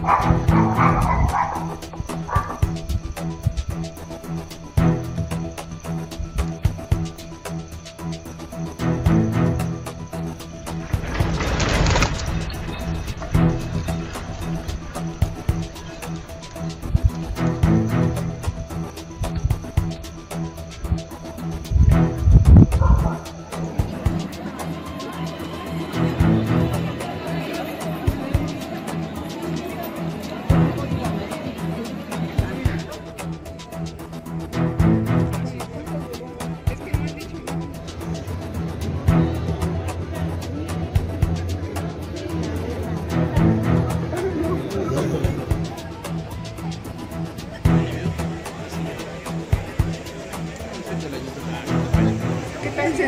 ¿Qué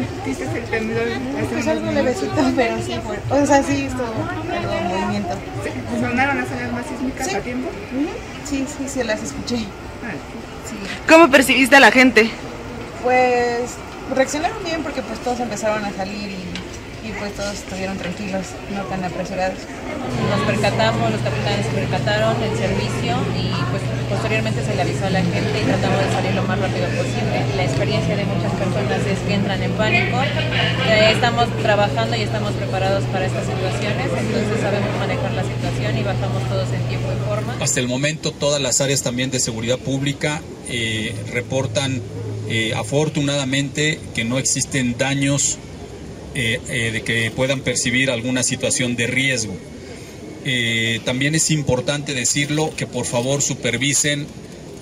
sentiste el temblor? Pues algo levecito, pero sí fue. O sea, sí estuvo algo de movimiento. ¿Sonaron las alarmas más sísmicas Sí. a tiempo? Sí, sí, sí, las escuché. Ah, Sí. ¿Cómo percibiste a la gente? Pues reaccionaron bien porque pues todos empezaron a salir y pues todos estuvieron tranquilos, no tan apresurados. Nos percatamos, los capitanes se percataron del servicio y pues posteriormente se le avisó a la gente y tratamos de salir lo más rápido posible. La experiencia de muchas personas es que entran en pánico. Estamos trabajando y estamos preparados para estas situaciones, entonces sabemos manejar la situación y bajamos todos en tiempo y forma. Hasta el momento todas las áreas también de seguridad pública eh, reportan eh, afortunadamente que no existen daños eh, eh, de que puedan percibir alguna situación de riesgo. Eh, también es importante decirlo que por favor supervisen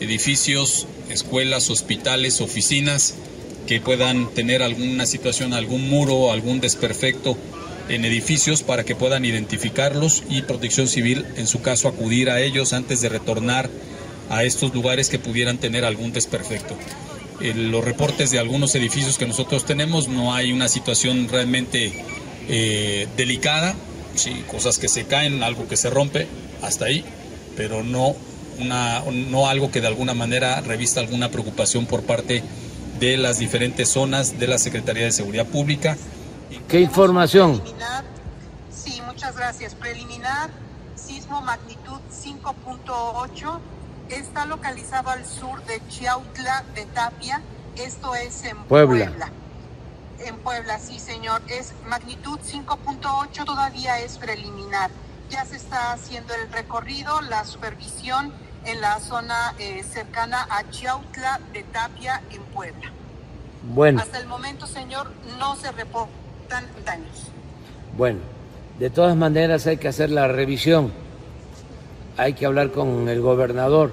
edificios, escuelas, hospitales, oficinas que puedan tener alguna situación, algún muro, algún desperfecto en edificios para que puedan identificarlos y Protección Civil, en su caso, acudir a ellos antes de retornar a estos lugares que pudieran tener algún desperfecto. En los reportes de algunos edificios que nosotros tenemos no hay una situación realmente eh, delicada, sí, cosas que se caen, algo que se rompe, hasta ahí, pero no, una, no algo que de alguna manera revista alguna preocupación por parte de las diferentes zonas de la Secretaría de Seguridad Pública. ¿Qué información? Preliminar, sí, muchas gracias. Preliminar, sismo magnitud 5.8, está localizado al sur de Chiautla de Tapia, esto es en Puebla. Puebla. En Puebla, sí, señor. Es magnitud 5.8, todavía es preliminar. Ya se está haciendo el recorrido, la supervisión en la zona eh, cercana a Chiautla de Tapia, en Puebla. Bueno, Hasta el momento, señor, no se reportan daños. bueno. De todas maneras hay que hacer la revisión. Hay que hablar con el gobernador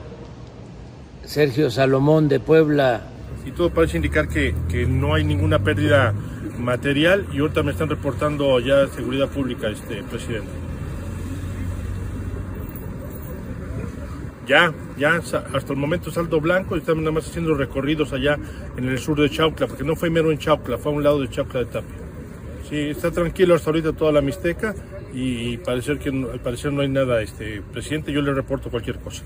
Sergio Salomón de Puebla. y todo parece indicar que, que no hay ninguna pérdida material y ahorita me están reportando ya seguridad pública, este presidente. Ya, ya, hasta el momento saldo blanco y estamos nada más haciendo recorridos allá en el sur de Chaucla, porque no fue mero en Chaucla, fue a un lado de Chaucla de Tapia. Sí, está tranquilo hasta ahorita toda la Mixteca y, parecer que al parecer no hay nada, este presidente, yo le reporto cualquier cosa.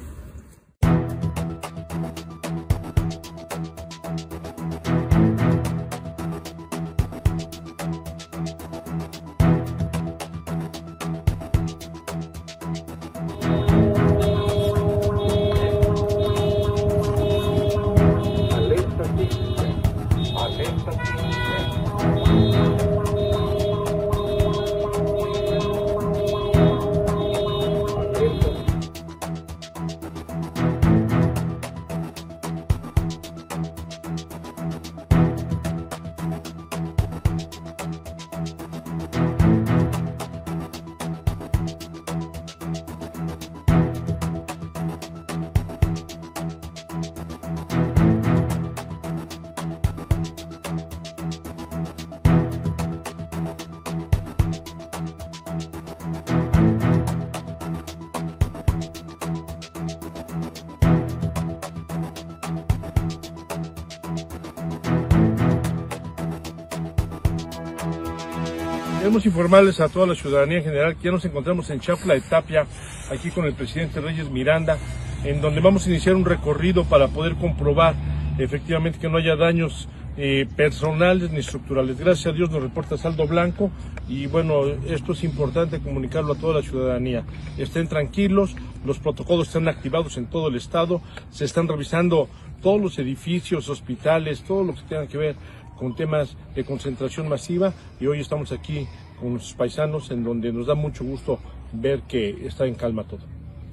Queremos informarles a toda la ciudadanía en general que ya nos encontramos en Chapla de Tapia, aquí con el presidente Reyes Miranda, en donde vamos a iniciar un recorrido para poder comprobar efectivamente que no haya daños eh, personales ni estructurales. Gracias a Dios nos reporta saldo blanco y bueno, esto es importante comunicarlo a toda la ciudadanía. Estén tranquilos, los protocolos están activados en todo el estado, se están revisando todos los edificios, hospitales, todo lo que tenga que ver con temas de concentración masiva y hoy estamos aquí con nuestros paisanos en donde nos da mucho gusto ver que está en calma todo.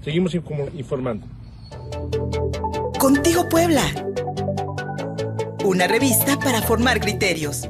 Seguimos informando. Contigo Puebla. Una revista para formar criterios.